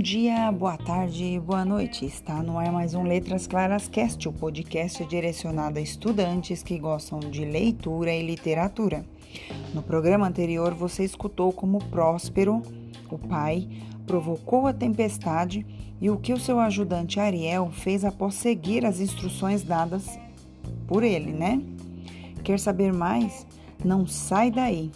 dia, boa tarde, boa noite. Está no ar mais um Letras Claras Cast, o podcast direcionado a estudantes que gostam de leitura e literatura. No programa anterior, você escutou como Próspero, o pai, provocou a tempestade e o que o seu ajudante Ariel fez após seguir as instruções dadas por ele, né? Quer saber mais? Não sai daí.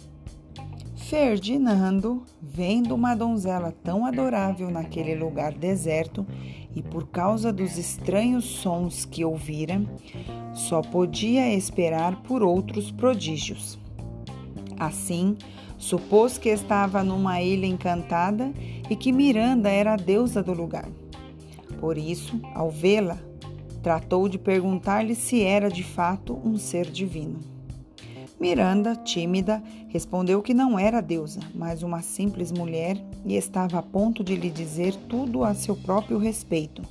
Ferdinando, vendo uma donzela tão adorável naquele lugar deserto e por causa dos estranhos sons que ouvira, só podia esperar por outros prodígios. Assim, supôs que estava numa ilha encantada e que Miranda era a deusa do lugar. Por isso, ao vê-la, tratou de perguntar-lhe se era de fato um ser divino. Miranda, tímida, respondeu que não era deusa, mas uma simples mulher e estava a ponto de lhe dizer tudo a seu próprio respeito,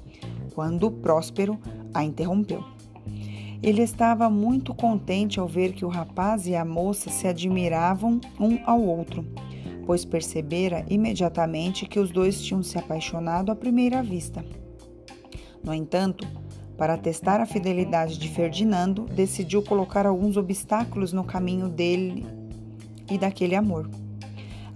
quando Próspero a interrompeu. Ele estava muito contente ao ver que o rapaz e a moça se admiravam um ao outro, pois percebera imediatamente que os dois tinham se apaixonado à primeira vista. No entanto, para testar a fidelidade de Ferdinando, decidiu colocar alguns obstáculos no caminho dele e daquele amor.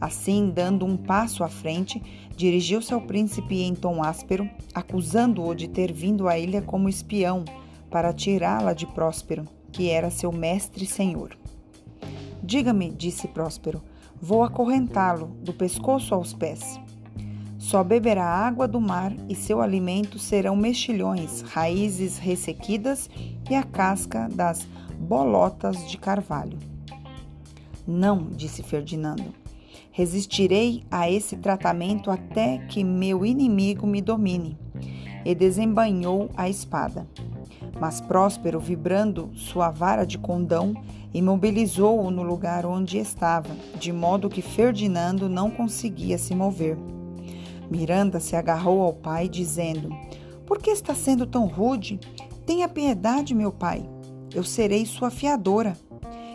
Assim, dando um passo à frente, dirigiu-se ao príncipe em tom áspero, acusando-o de ter vindo à ilha como espião para tirá-la de Próspero, que era seu mestre e senhor. Diga-me, disse Próspero, vou acorrentá-lo do pescoço aos pés. Só beberá água do mar e seu alimento serão mexilhões, raízes ressequidas e a casca das bolotas de carvalho. Não, disse Ferdinando. Resistirei a esse tratamento até que meu inimigo me domine. E desembainhou a espada. Mas Próspero, vibrando sua vara de condão, imobilizou-o no lugar onde estava, de modo que Ferdinando não conseguia se mover. Miranda se agarrou ao pai, dizendo: Por que está sendo tão rude? Tenha piedade, meu pai. Eu serei sua fiadora.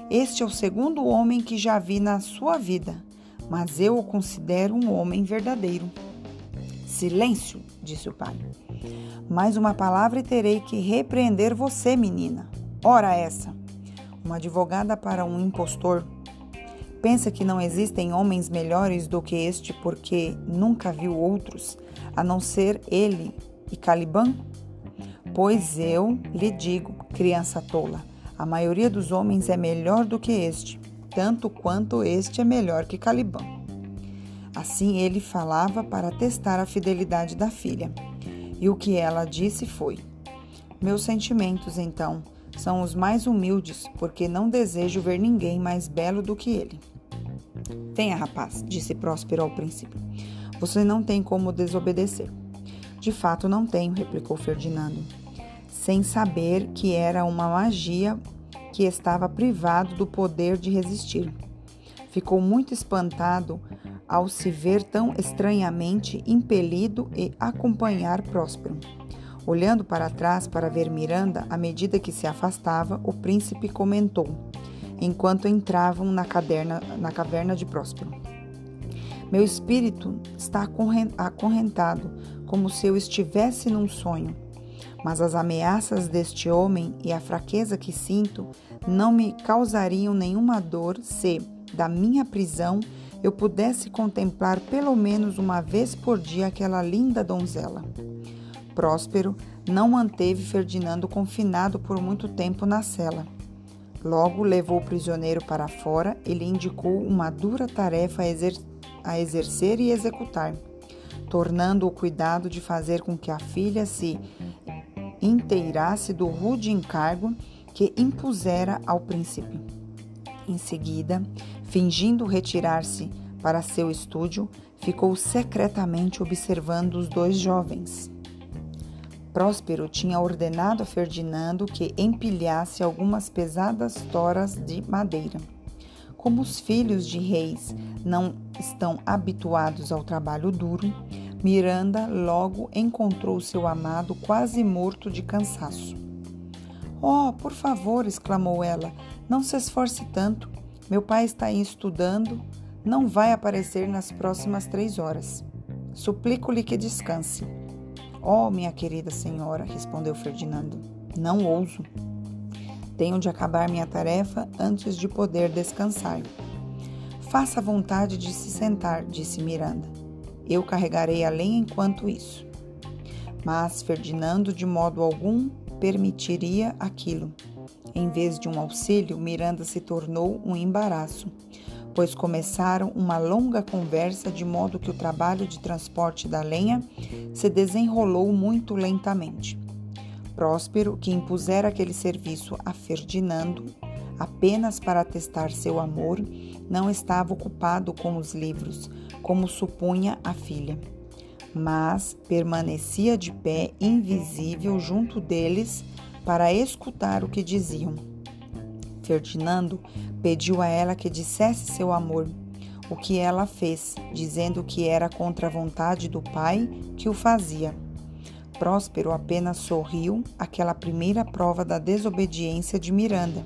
Este é o segundo homem que já vi na sua vida, mas eu o considero um homem verdadeiro. Silêncio, disse o pai. Mais uma palavra e terei que repreender você, menina. Ora essa! Uma advogada para um impostor Pensa que não existem homens melhores do que este porque nunca viu outros, a não ser ele e Caliban? Pois eu lhe digo, criança tola, a maioria dos homens é melhor do que este, tanto quanto este é melhor que Caliban. Assim ele falava para testar a fidelidade da filha. E o que ela disse foi: Meus sentimentos, então, são os mais humildes, porque não desejo ver ninguém mais belo do que ele. Venha, rapaz, disse Próspero ao príncipe. Você não tem como desobedecer. De fato, não tenho, replicou Ferdinando, sem saber que era uma magia que estava privado do poder de resistir. Ficou muito espantado ao se ver tão estranhamente impelido e acompanhar Próspero. Olhando para trás para ver Miranda, à medida que se afastava, o príncipe comentou: enquanto entravam na, caderna, na caverna de Próspero. Meu espírito está acorrentado, como se eu estivesse num sonho. Mas as ameaças deste homem e a fraqueza que sinto não me causariam nenhuma dor se, da minha prisão, eu pudesse contemplar pelo menos uma vez por dia aquela linda donzela. Próspero não manteve Ferdinando confinado por muito tempo na cela. Logo levou o prisioneiro para fora e lhe indicou uma dura tarefa a, exer a exercer e executar, tornando o cuidado de fazer com que a filha se inteirasse do rude encargo que impusera ao príncipe. Em seguida, fingindo retirar-se para seu estúdio, ficou secretamente observando os dois jovens. Próspero tinha ordenado a Ferdinando que empilhasse algumas pesadas toras de madeira. Como os filhos de reis não estão habituados ao trabalho duro, Miranda logo encontrou seu amado quase morto de cansaço. Oh, por favor, exclamou ela, não se esforce tanto. Meu pai está aí estudando, não vai aparecer nas próximas três horas. Suplico-lhe que descanse. Oh, minha querida senhora, respondeu Ferdinando, não ouso. Tenho de acabar minha tarefa antes de poder descansar. Faça vontade de se sentar, disse Miranda. Eu carregarei a lenha enquanto isso. Mas Ferdinando, de modo algum, permitiria aquilo. Em vez de um auxílio, Miranda se tornou um embaraço, pois começaram uma longa conversa de modo que o trabalho de transporte da lenha se desenrolou muito lentamente. Próspero, que impusera aquele serviço a Ferdinando apenas para testar seu amor, não estava ocupado com os livros, como supunha a filha, mas permanecia de pé, invisível, junto deles, para escutar o que diziam. Ferdinando pediu a ela que dissesse seu amor, o que ela fez, dizendo que era contra a vontade do pai que o fazia. Próspero apenas sorriu aquela primeira prova da desobediência de Miranda,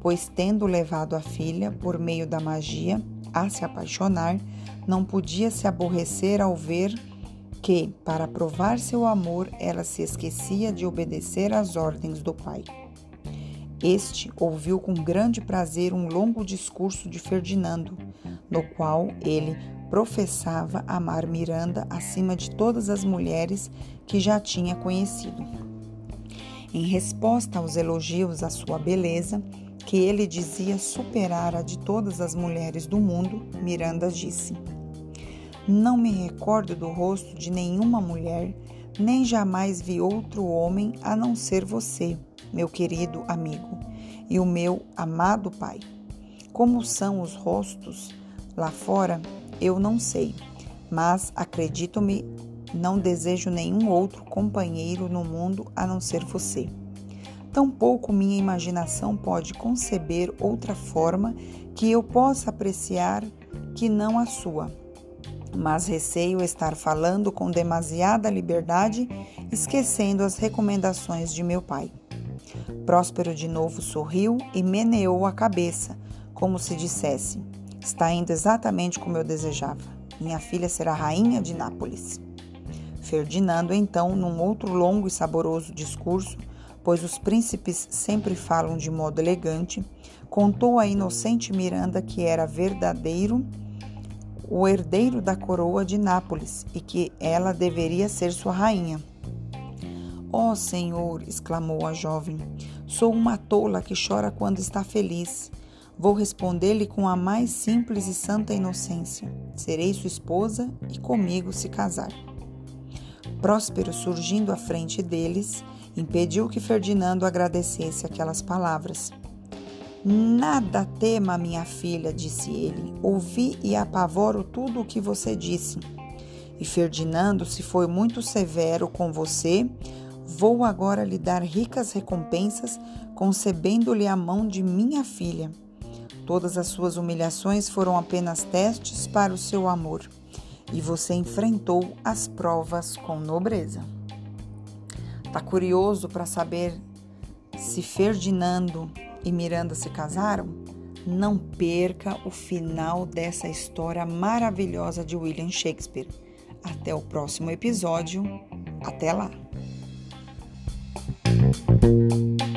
pois, tendo levado a filha, por meio da magia, a se apaixonar, não podia se aborrecer ao ver que, para provar seu amor, ela se esquecia de obedecer às ordens do pai. Este ouviu com grande prazer um longo discurso de Ferdinando, no qual ele professava amar Miranda acima de todas as mulheres que já tinha conhecido. Em resposta aos elogios à sua beleza, que ele dizia superar a de todas as mulheres do mundo, Miranda disse: Não me recordo do rosto de nenhuma mulher, nem jamais vi outro homem a não ser você, meu querido amigo, e o meu amado pai. Como são os rostos lá fora, eu não sei, mas acredito-me, não desejo nenhum outro companheiro no mundo a não ser você. Tampouco minha imaginação pode conceber outra forma que eu possa apreciar que não a sua. Mas receio estar falando com demasiada liberdade, esquecendo as recomendações de meu pai. Próspero de novo sorriu e meneou a cabeça, como se dissesse: Está indo exatamente como eu desejava. Minha filha será rainha de Nápoles. Ferdinando, então, num outro longo e saboroso discurso, pois os príncipes sempre falam de modo elegante, contou a inocente Miranda que era verdadeiro o herdeiro da coroa de Nápoles e que ela deveria ser sua rainha. Ó oh, Senhor, exclamou a jovem, sou uma tola que chora quando está feliz. Vou responder-lhe com a mais simples e santa inocência: serei sua esposa e comigo se casar. Próspero, surgindo à frente deles, impediu que Ferdinando agradecesse aquelas palavras. Nada tema, minha filha, disse ele. Ouvi e apavoro tudo o que você disse. E Ferdinando, se foi muito severo com você, vou agora lhe dar ricas recompensas, concebendo-lhe a mão de minha filha. Todas as suas humilhações foram apenas testes para o seu amor, e você enfrentou as provas com nobreza. Tá curioso para saber se Ferdinando e Miranda se casaram? Não perca o final dessa história maravilhosa de William Shakespeare. Até o próximo episódio. Até lá! thank you